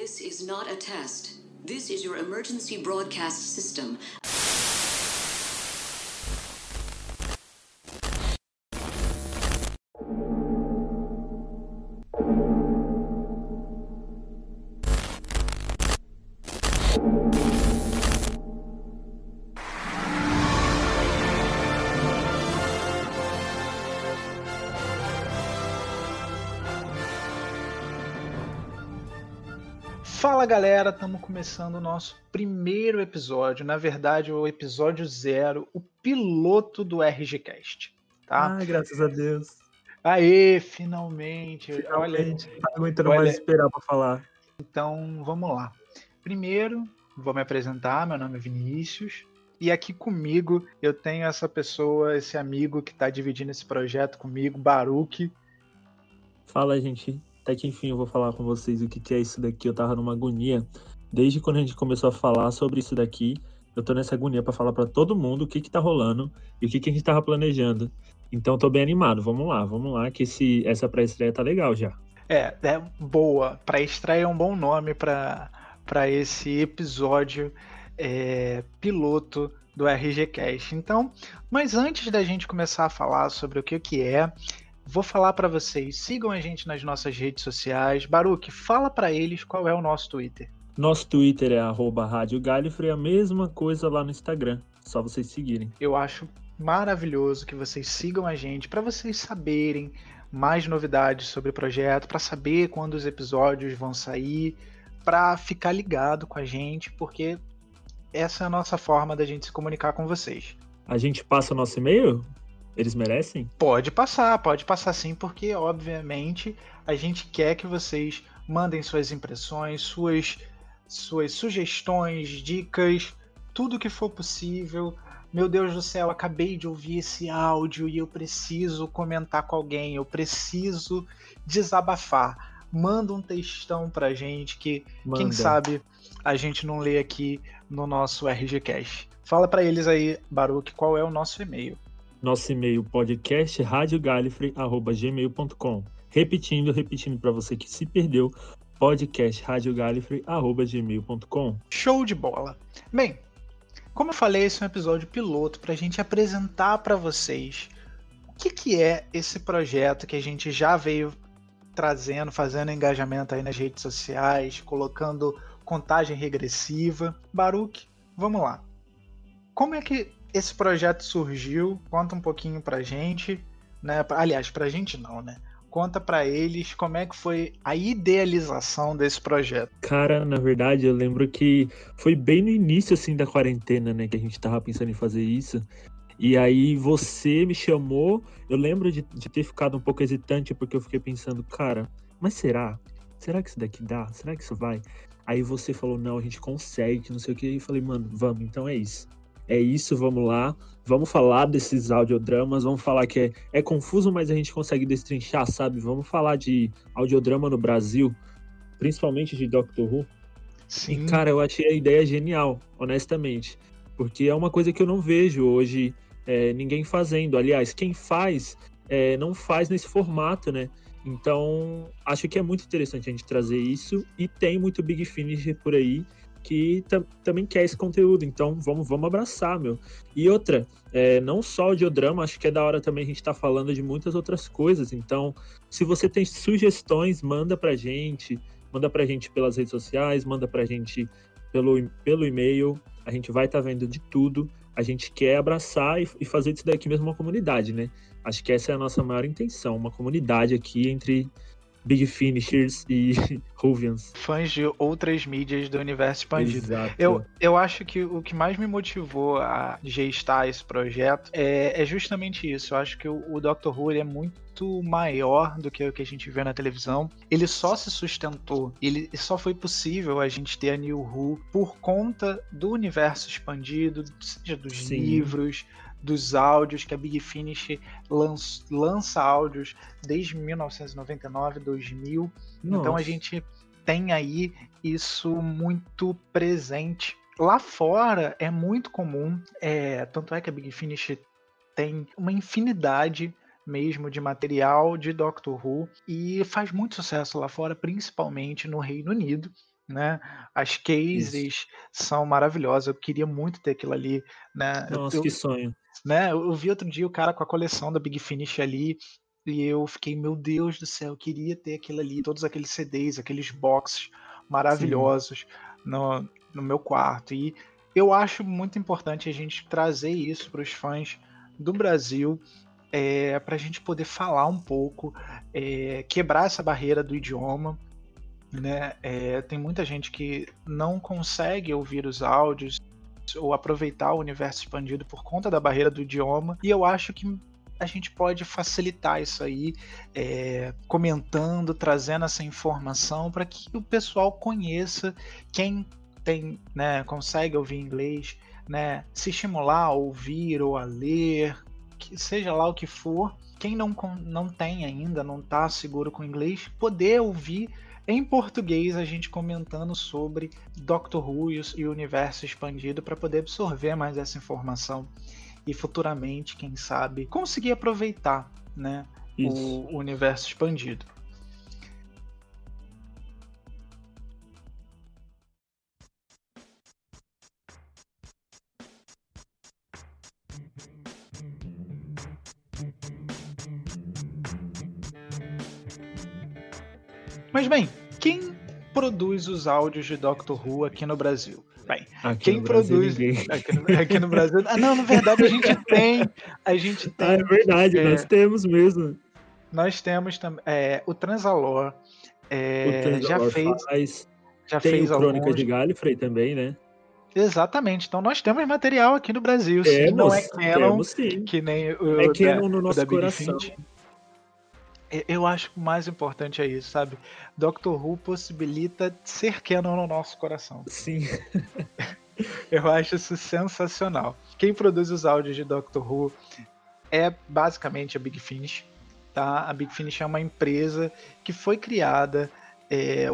This is not a test. This is your emergency broadcast system. Galera, estamos começando o nosso primeiro episódio, na verdade o episódio zero, o piloto do RGCast, tá? Ai, graças a Deus. Aê, finalmente, Finalmente, olha, tá aguentando olha- mais esperar pra falar. então vamos lá. Primeiro, vou me apresentar, meu nome é Vinícius, e aqui comigo eu tenho essa pessoa, esse amigo que está dividindo esse projeto comigo, Baruque. Fala, gente. Até que enfim eu vou falar com vocês o que, que é isso daqui. Eu tava numa agonia. Desde quando a gente começou a falar sobre isso daqui, eu tô nessa agonia pra falar pra todo mundo o que que tá rolando e o que que a gente tava planejando. Então tô bem animado. Vamos lá, vamos lá, que esse, essa pré-estreia tá legal já. É, é boa. Para estreia é um bom nome para esse episódio é, piloto do RGCast. Então, mas antes da gente começar a falar sobre o que, que é, vou falar para vocês. Sigam a gente nas nossas redes sociais. Baruque, fala para eles qual é o nosso Twitter. Nosso Twitter é arroba Rádio Galifrey, a mesma coisa lá no Instagram. Só vocês seguirem. Eu acho maravilhoso que vocês sigam a gente para vocês saberem mais novidades sobre o projeto, para saber quando os episódios vão sair, para ficar ligado com a gente, porque essa é a nossa forma da gente se comunicar com vocês. A gente passa o nosso e-mail? Eles merecem? Pode passar, pode passar sim, porque obviamente a gente quer que vocês mandem suas impressões, suas, suas sugestões, dicas, tudo que for possível. Meu Deus do céu, acabei de ouvir esse áudio e eu preciso comentar com alguém, eu preciso desabafar. Manda um textão pra gente que quem Manda. sabe a gente não lê aqui no nosso RGCast. Fala pra eles aí, Baruque, qual é o nosso e-mail. Nosso e-mail podcast radiogalifrey@gmail.com. Repetindo, repetindo para você que se perdeu, podcast radiogalifrey@gmail.com. Show de bola. Bem, como eu falei, esse é um episódio piloto para a gente apresentar para vocês o que, que é esse projeto que a gente já veio trazendo, fazendo engajamento aí nas redes sociais, colocando contagem regressiva. Baruque, vamos lá. Como é que esse projeto surgiu? Conta um pouquinho pra gente, né? Aliás, pra gente não, né? Conta pra eles como é que foi a idealização desse projeto. Cara, na verdade, eu lembro que foi bem no início assim da quarentena, né, que a gente tava pensando em fazer isso. E aí você me chamou, eu lembro de, de ter ficado um pouco hesitante porque eu fiquei pensando, cara, mas será? Será que isso daqui dá? Será que isso vai? Aí você falou, não, a gente consegue, não sei o que. E eu falei, mano, vamos, então é isso. É isso, vamos lá. Vamos falar desses audiodramas, vamos falar que é, é confuso, mas a gente consegue destrinchar, sabe? Vamos falar de audiodrama no Brasil, principalmente de Doctor Who. Sim. E, cara, eu achei a ideia genial, honestamente. Porque é uma coisa que eu não vejo hoje é, ninguém fazendo. Aliás, quem faz, é, não faz nesse formato, né? Então, acho que é muito interessante a gente trazer isso. E tem muito Big Finish por aí que tam- também quer esse conteúdo. Então, vamos, vamos abraçar, meu. E outra, é, não só audiodrama, acho que é da hora também a gente estar falando de muitas outras coisas. Então, se você tem sugestões, manda pra gente. Manda pra gente pelas redes sociais, manda pra gente pelo, pelo e-mail. A gente vai estar vendo de tudo. A gente quer abraçar e, e fazer disso daqui mesmo uma comunidade, né? Acho que essa é a nossa maior intenção, uma comunidade aqui entre Big Finishers e Ruvians. Fãs de outras mídias do universo expandido. Exato. Eu, eu acho que o que mais me motivou a gestar esse projeto é, é justamente isso. Eu acho que o, o Doctor Who é muito maior do que o que a gente vê na televisão. Ele só se sustentou, ele só foi possível a gente ter a New Who por conta do universo expandido, seja dos Sim. livros, dos áudios, que a Big Finish lança, lança áudios desde 1999, 2000. Então a Nossa. gente tem aí isso muito presente. Lá fora é muito comum, é, tanto é que a Big Finish tem uma infinidade mesmo de material de Doctor Who e faz muito sucesso lá fora, principalmente no Reino Unido. né? As cases Isso. são maravilhosas. Eu queria muito ter aquilo ali, né? Nossa, eu, que sonho. Né? Eu, vi outro dia o cara com a coleção da Big Finish ali e eu fiquei, meu Deus do céu, eu queria ter aquilo ali, todos aqueles CDs, aqueles boxes maravilhosos no, no meu quarto. E eu acho muito importante a gente trazer isso para os fãs do Brasil é, para a gente poder falar um pouco, é, quebrar essa barreira do idioma. Né? É, tem muita gente que não consegue ouvir os áudios ou aproveitar o universo expandido por conta da barreira do idioma, e eu acho que a gente pode facilitar isso aí, é, comentando, trazendo essa informação para que o pessoal conheça quem tem, né, consegue ouvir inglês, né, se estimular a ouvir ou a ler, que seja lá o que for, quem não, não tem ainda, não está seguro com inglês, poder ouvir em português a gente comentando sobre Doctor Who e o universo expandido para poder absorver mais essa informação e futuramente, quem sabe, conseguir aproveitar né, o universo expandido. Mas bem, produz os áudios de Doctor Who aqui no Brasil? Bem, aqui quem produz aqui no, aqui no, Brasil? Ah, não, na verdade a gente tem, a gente tem. Ah, é verdade, é, nós temos mesmo. Nós temos também é, o Transalor, é, o Transalor já fez, faz, já tem fez o Crônicas alguns... de Gallifrey também, né? Exatamente. Então nós temos material aqui no Brasil. Temos, sim, não é canon, temos, sim. que nem o é canon no nosso coração. Eu acho que o mais importante é isso, sabe? Doctor Who possibilita ser canon no nosso coração. Sim. Eu acho isso sensacional. Quem produz os áudios de Doctor Who é basicamente a Big Finish. Tá? A Big Finish é uma empresa que foi criada é,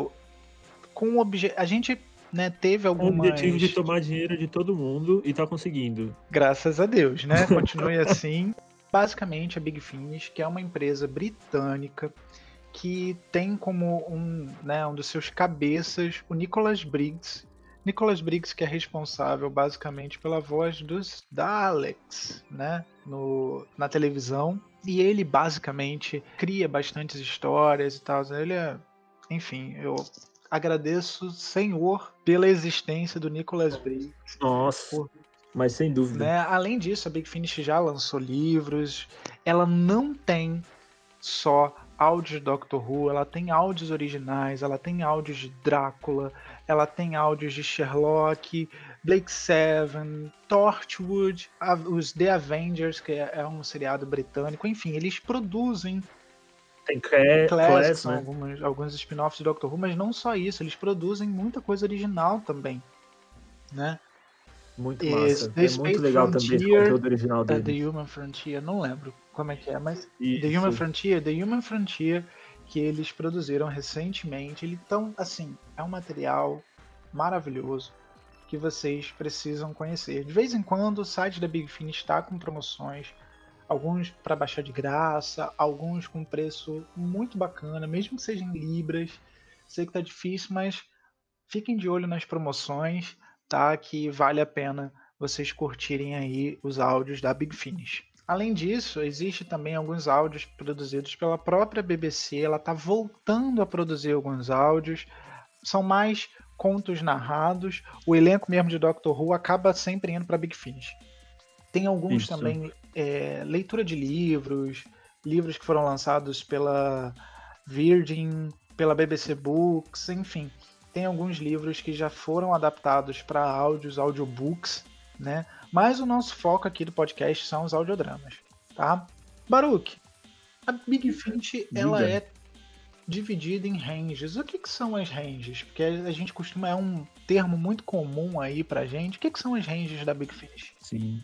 com o objetivo. A gente né, teve algumas... O objetivo de tomar dinheiro de todo mundo e tá conseguindo. Graças a Deus, né? Continue assim basicamente a Big Finish, que é uma empresa britânica que tem como um, né, um dos seus cabeças o Nicholas Briggs. Nicholas Briggs que é responsável basicamente pela voz dos Daleks, né, no, na televisão. E ele basicamente cria bastantes histórias e tal. Ele é, enfim, eu agradeço, Senhor, pela existência do Nicholas Briggs. Nossa. Por mas sem dúvida. Né? Além disso, a Big Finish já lançou livros. Ela não tem só áudios de Doctor Who, ela tem áudios originais, ela tem áudios de Drácula, ela tem áudios de Sherlock, Blake Seven, Torchwood, os The Avengers, que é, é um seriado britânico, enfim, eles produzem tem Class, Class né? alguns, alguns spin-offs de Doctor Who, mas não só isso, eles produzem muita coisa original também, né? Muito massa. The é muito legal Frontier, também o conteúdo original dele. The Human Frontier, não lembro como é que é, mas Isso. The Human Frontier, The Human Frontier que eles produziram recentemente, então, assim, é um material maravilhoso que vocês precisam conhecer. De vez em quando o site da Big Finish está com promoções, alguns para baixar de graça, alguns com preço muito bacana, mesmo que sejam libras. Sei que tá difícil, mas fiquem de olho nas promoções tá? Que vale a pena vocês curtirem aí os áudios da Big Finish. Além disso, existe também alguns áudios produzidos pela própria BBC. Ela está voltando a produzir alguns áudios. São mais contos narrados. O elenco mesmo de Doctor Who acaba sempre indo para Big Finish. Tem alguns Isso. também é, leitura de livros, livros que foram lançados pela Virgin, pela BBC Books, enfim tem alguns livros que já foram adaptados para áudios, audiobooks, né? Mas o nosso foco aqui do podcast são os audiodramas, tá? Baruch, a Big Finish, ela é dividida em ranges. O que, que são as ranges? Porque a gente costuma, é um termo muito comum aí pra gente. O que, que são as ranges da Big Finish? Sim.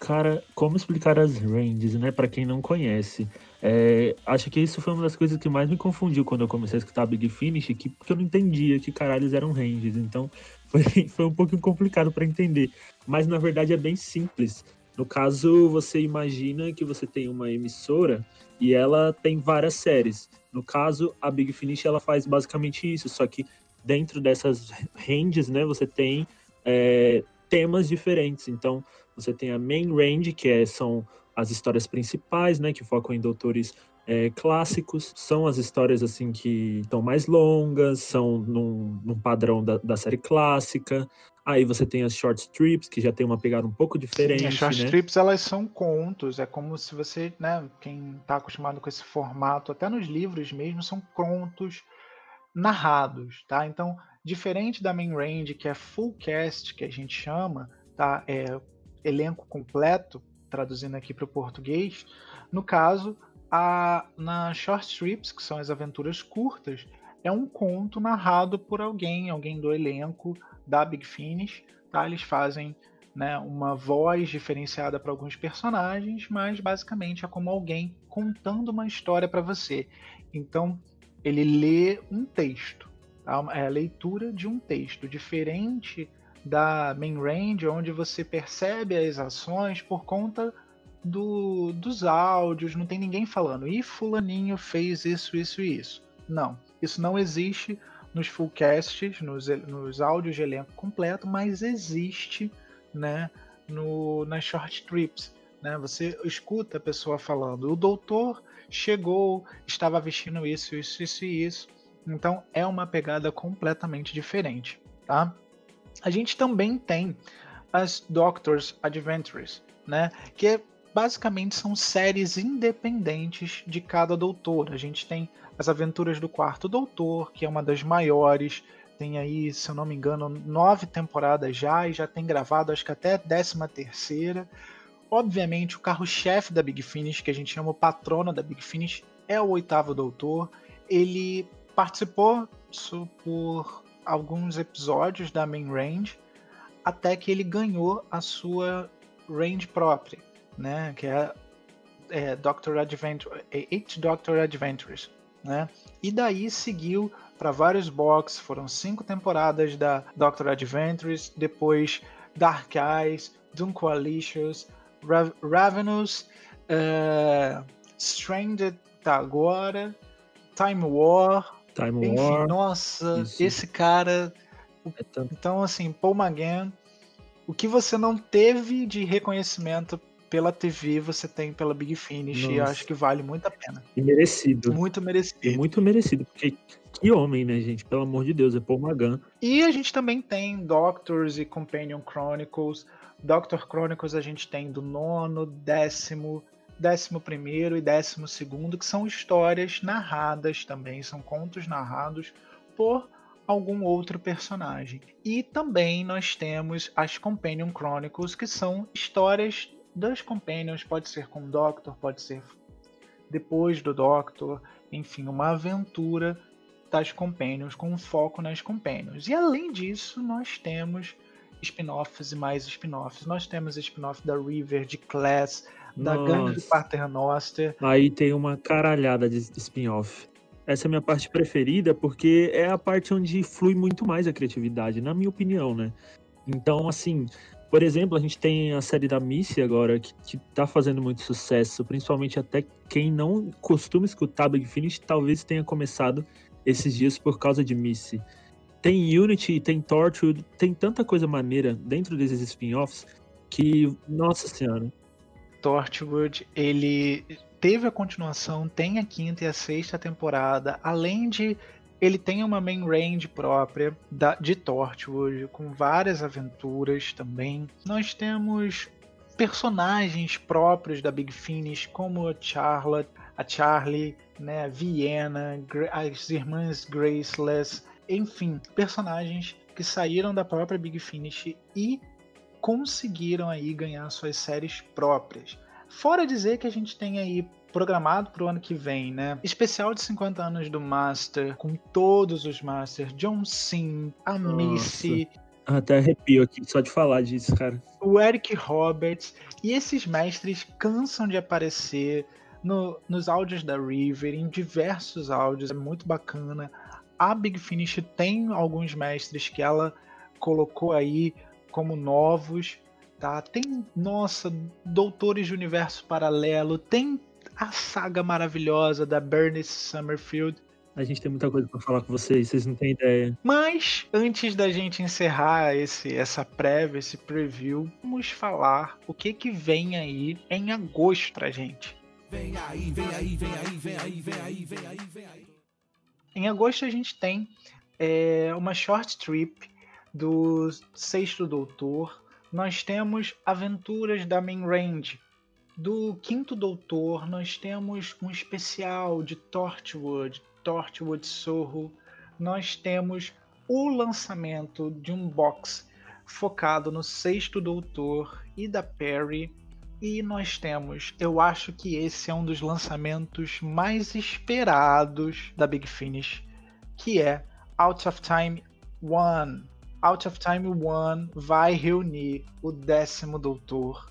Cara, como explicar as ranges, né, para quem não conhece? É, acho que isso foi uma das coisas que mais me confundiu quando eu comecei a escutar Big Finish, que, porque eu não entendia que caralhos eram ranges. Então foi, foi um pouquinho complicado para entender. Mas na verdade é bem simples. No caso, você imagina que você tem uma emissora e ela tem várias séries. No caso, a Big Finish ela faz basicamente isso, só que dentro dessas ranges, né, você tem é, temas diferentes. Então, você tem a main range, que é, são as histórias principais, né, que focam em doutores é, clássicos, são as histórias assim que estão mais longas, são num, num padrão da, da, série clássica. Aí você tem as short strips, que já tem uma pegada um pouco diferente. Sim, as short né? strips elas são contos, é como se você, né, quem está acostumado com esse formato, até nos livros mesmo, são contos narrados, tá? Então, diferente da main range, que é full cast, que a gente chama, tá? É elenco completo, traduzindo aqui para o português. No caso, a, na short strips, que são as aventuras curtas, é um conto narrado por alguém, alguém do elenco da Big Finish. Tá? Eles fazem né, uma voz diferenciada para alguns personagens, mas basicamente é como alguém contando uma história para você. Então, ele lê um texto, tá? é a leitura de um texto, diferente da main range, onde você percebe as ações por conta do, dos áudios, não tem ninguém falando, e fulaninho fez isso, isso e isso. Não, isso não existe nos fullcasts, nos, nos áudios de elenco completo, mas existe né, no, nas short trips. Né? Você escuta a pessoa falando, o doutor chegou, estava vestindo isso, isso, isso e isso. Então é uma pegada completamente diferente, tá? A gente também tem as Doctor's Adventures, né? Que é, basicamente são séries independentes de cada doutor. A gente tem as Aventuras do Quarto Doutor, que é uma das maiores. Tem aí, se eu não me engano, nove temporadas já e já tem gravado, acho que até a décima terceira. Obviamente, o carro-chefe da Big Finish, que a gente chama o patrono da Big Finish, é o oitavo doutor. Ele participou por alguns episódios da main range até que ele ganhou a sua range própria, né? Que é, é Doctor Adventure, é Eight Doctor Adventures, né? E daí seguiu para vários box, foram cinco temporadas da Doctor Adventures, depois Dark Eyes, Doom Coalitions, Ravenous, uh, Stranded tá agora, Time War. Time enfim, War. Nossa, Isso. esse cara. É tanto... Então, assim, Paul McGann, o que você não teve de reconhecimento pela TV, você tem pela Big Finish Nossa. e acho que vale muito a pena. E merecido. Muito merecido. E muito merecido, porque que homem, né, gente? Pelo amor de Deus, é Paul McGann. E a gente também tem Doctors e Companion Chronicles, Doctor Chronicles a gente tem do nono, décimo, décimo primeiro e décimo segundo, que são histórias narradas também, são contos narrados por algum outro personagem. E também nós temos as Companion Chronicles, que são histórias das Companions, pode ser com o Doctor, pode ser depois do Doctor, enfim, uma aventura das Companions com foco nas Companions. E além disso, nós temos spin-offs e mais spin-offs. Nós temos spin-off da River, de Class, da Nossa. Gangue do Paternoster. Aí tem uma caralhada de spin-off. Essa é a minha parte preferida porque é a parte onde flui muito mais a criatividade, na minha opinião, né? Então, assim, por exemplo, a gente tem a série da Missy agora, que, que tá fazendo muito sucesso, principalmente até quem não costuma escutar Big Finish, talvez tenha começado esses dias por causa de Missy. Tem Unity, tem Torchwood, tem tanta coisa maneira dentro desses spin-offs que, nossa senhora. Torchwood, ele teve a continuação, tem a quinta e a sexta temporada, além de ele tem uma main range própria da, de Torchwood, com várias aventuras também. Nós temos personagens próprios da Big Finish, como a Charlotte, a Charlie, né, a Vienna, as irmãs Graceless, enfim, personagens que saíram da própria Big Finish e conseguiram aí ganhar suas séries próprias. Fora dizer que a gente tem aí programado para o ano que vem, né? Especial de 50 anos do Master, com todos os Masters, John Sim, a Nossa. Missy. Até arrepio aqui só de falar disso, cara. O Eric Roberts. E esses mestres cansam de aparecer no, nos áudios da River, em diversos áudios, é muito bacana a Big Finish tem alguns mestres que ela colocou aí como novos, tá? Tem, nossa, Doutores de Universo Paralelo, tem a saga maravilhosa da Bernice Summerfield, A gente tem muita coisa para falar com vocês, vocês não têm ideia. Mas antes da gente encerrar esse essa prévia, esse preview, vamos falar o que que vem aí em agosto pra gente. Vem aí, vem aí, vem aí, vem aí, vem aí, vem aí, vem aí. Em agosto a gente tem é, uma short trip do Sexto Doutor. Nós temos Aventuras da Main Range. Do Quinto Doutor, nós temos um especial de Torchwood, Torchwood Sorro. Nós temos o lançamento de um box focado no Sexto Doutor e da Perry. E nós temos, eu acho que esse é um dos lançamentos mais esperados da Big Finish, que é Out of Time One. Out of Time One vai reunir o décimo Doutor,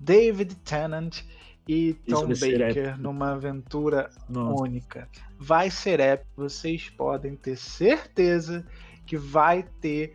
David Tennant e Tom Baker numa aventura Nossa. única. Vai ser épico, vocês podem ter certeza que vai ter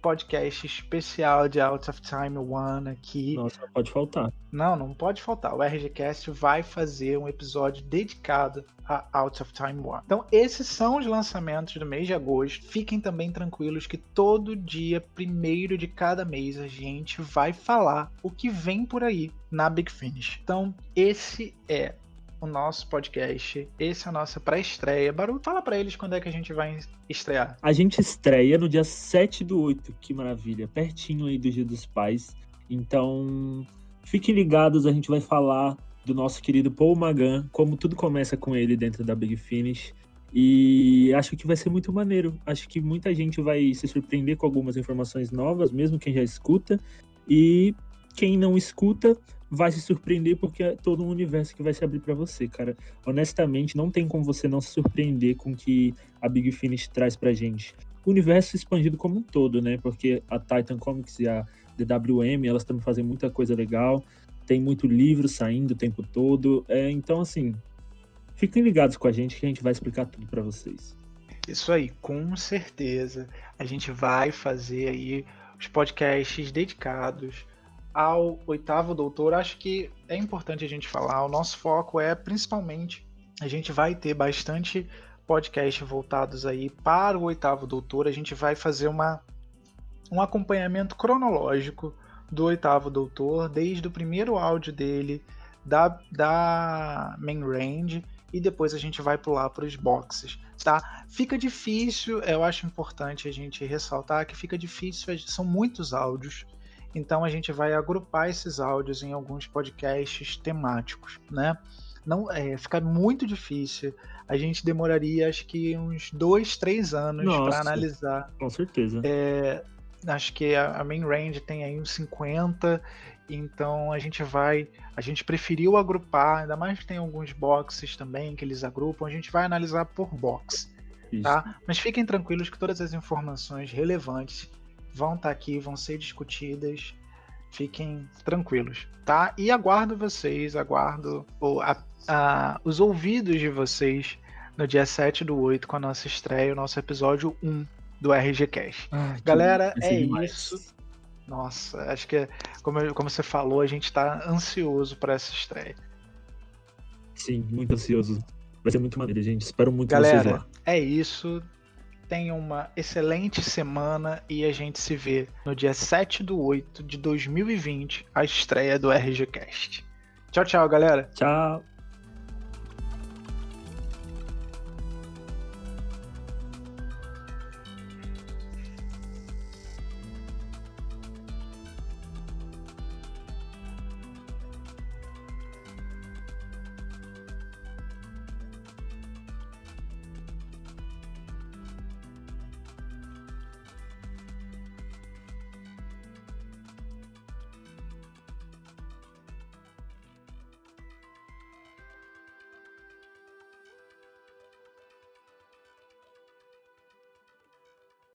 podcast especial de Out of Time One aqui. Nossa, não pode faltar. Não, não pode faltar. O RGCast vai fazer um episódio dedicado a Out of Time One. Então, esses são os lançamentos do mês de agosto. Fiquem também tranquilos que todo dia, primeiro de cada mês, a gente vai falar o que vem por aí na Big Finish. Então, esse é o nosso podcast. Esse é a nossa pré-estreia. Barulho, fala para eles quando é que a gente vai estrear. A gente estreia no dia 7 do 8, que maravilha, pertinho aí do Dia dos Pais. Então, fiquem ligados, a gente vai falar do nosso querido Paul Magan, como tudo começa com ele dentro da Big Finish. E acho que vai ser muito maneiro. Acho que muita gente vai se surpreender com algumas informações novas, mesmo quem já escuta. E quem não escuta vai se surpreender porque é todo um universo que vai se abrir para você, cara. Honestamente, não tem como você não se surpreender com o que a Big Finish traz pra gente. O universo expandido como um todo, né? Porque a Titan Comics e a DWM, elas também fazem muita coisa legal. Tem muito livro saindo o tempo todo. É, então, assim, fiquem ligados com a gente que a gente vai explicar tudo para vocês. Isso aí, com certeza. A gente vai fazer aí os podcasts dedicados ao oitavo doutor, acho que é importante a gente falar. O nosso foco é principalmente a gente vai ter bastante podcast voltados aí para o oitavo doutor. A gente vai fazer uma, um acompanhamento cronológico do oitavo doutor, desde o primeiro áudio dele, da, da main range, e depois a gente vai pular para os boxes, tá? Fica difícil, eu acho importante a gente ressaltar que fica difícil, são muitos áudios, então a gente vai agrupar esses áudios em alguns podcasts temáticos, né? Não, é, fica muito difícil. A gente demoraria acho que uns dois, três anos para analisar. Com certeza. É, acho que a, a main range tem aí uns 50 então a gente vai, a gente preferiu agrupar, ainda mais que tem alguns boxes também que eles agrupam, a gente vai analisar por box, tá? Mas fiquem tranquilos que todas as informações relevantes vão estar tá aqui, vão ser discutidas. Fiquem tranquilos, tá? E aguardo vocês, aguardo ou, a, a, os ouvidos de vocês no dia 7 do 8 com a nossa estreia, o nosso episódio 1 do RGCast. Ah, Galera, é demais. isso. Nossa, acho que, como, como você falou, a gente está ansioso para essa estreia. Sim, muito ansioso. Vai ser muito maneiro, gente. Espero muito Galera, vocês lá. É isso. Tenham uma excelente semana e a gente se vê no dia 7 do 8 de 2020, a estreia do RGCast. Tchau, tchau, galera. Tchau.